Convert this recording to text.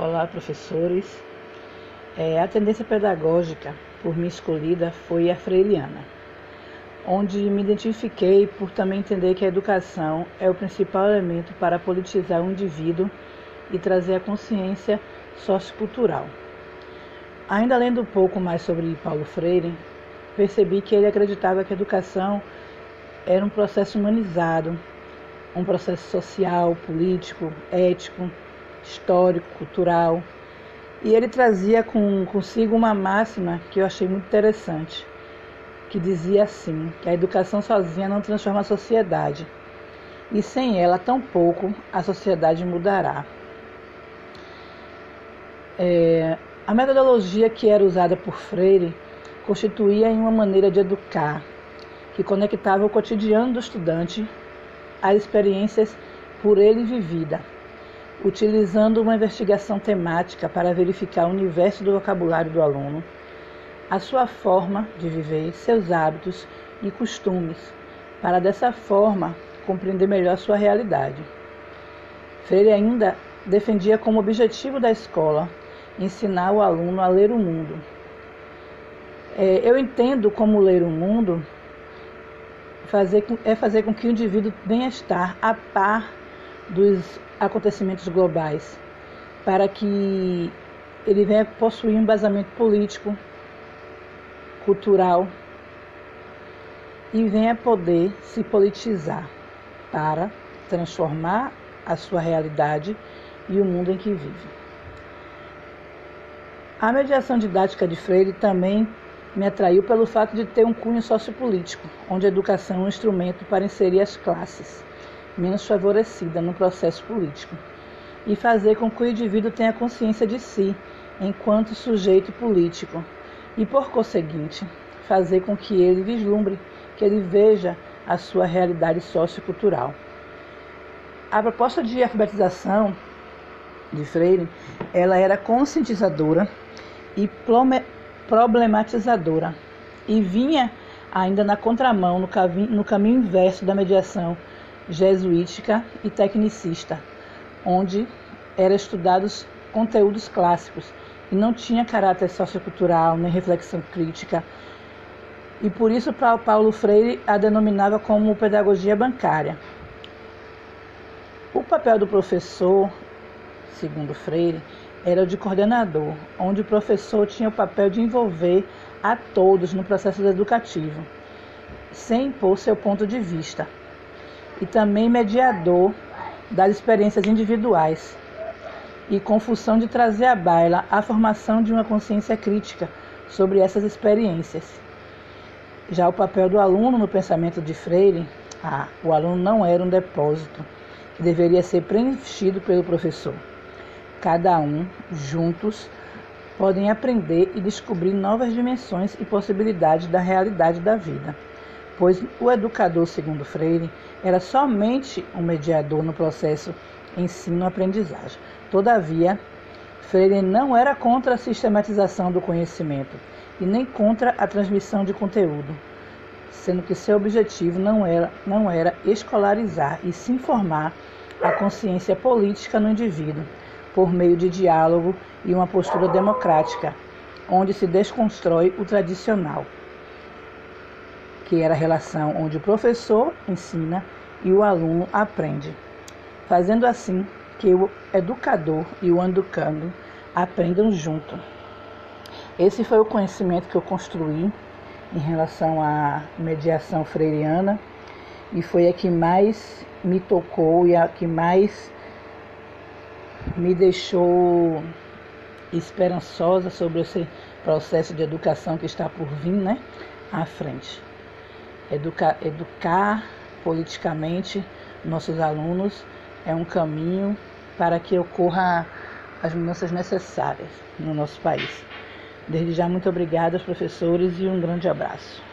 Olá, professores. É, a tendência pedagógica por mim escolhida foi a freiriana, onde me identifiquei por também entender que a educação é o principal elemento para politizar o indivíduo e trazer a consciência sociocultural. Ainda lendo um pouco mais sobre Paulo Freire, percebi que ele acreditava que a educação era um processo humanizado, um processo social, político, ético, histórico, cultural. E ele trazia com, consigo uma máxima que eu achei muito interessante, que dizia assim, que a educação sozinha não transforma a sociedade, e sem ela, tampouco, a sociedade mudará. É, a metodologia que era usada por Freire constituía uma maneira de educar que conectava o cotidiano do estudante às experiências por ele vivida utilizando uma investigação temática para verificar o universo do vocabulário do aluno, a sua forma de viver, seus hábitos e costumes, para dessa forma compreender melhor sua realidade. Freire ainda defendia como objetivo da escola ensinar o aluno a ler o mundo. É, eu entendo como ler o mundo fazer, é fazer com que o indivíduo venha estar a par dos acontecimentos globais, para que ele venha possuir um embasamento político, cultural e venha poder se politizar para transformar a sua realidade e o mundo em que vive. A mediação didática de Freire também me atraiu pelo fato de ter um cunho sociopolítico, onde a educação é um instrumento para inserir as classes menos favorecida no processo político e fazer com que o indivíduo tenha consciência de si enquanto sujeito político e, por conseguinte, fazer com que ele vislumbre, que ele veja a sua realidade sociocultural. A proposta de alfabetização de Freire, ela era conscientizadora e problematizadora e vinha ainda na contramão, no caminho, no caminho inverso da mediação jesuítica e tecnicista, onde eram estudados conteúdos clássicos e não tinha caráter sociocultural nem reflexão crítica. E por isso Paulo Freire a denominava como pedagogia bancária. O papel do professor, segundo Freire, era o de coordenador, onde o professor tinha o papel de envolver a todos no processo educativo, sem impor seu ponto de vista, e também mediador das experiências individuais, e com função de trazer à baila a formação de uma consciência crítica sobre essas experiências. Já o papel do aluno no pensamento de Freire, ah, o aluno não era um depósito que deveria ser preenchido pelo professor. Cada um, juntos, podem aprender e descobrir novas dimensões e possibilidades da realidade da vida pois o educador, segundo Freire, era somente um mediador no processo ensino-aprendizagem. Todavia, Freire não era contra a sistematização do conhecimento e nem contra a transmissão de conteúdo, sendo que seu objetivo não era, não era escolarizar e se informar a consciência política no indivíduo, por meio de diálogo e uma postura democrática, onde se desconstrói o tradicional que era a relação onde o professor ensina e o aluno aprende, fazendo assim que o educador e o educando aprendam junto. Esse foi o conhecimento que eu construí em relação à mediação freiriana e foi a que mais me tocou e a que mais me deixou esperançosa sobre esse processo de educação que está por vir, né, à frente. Educar, politicamente nossos alunos é um caminho para que ocorra as mudanças necessárias no nosso país. Desde já, muito obrigada aos professores e um grande abraço.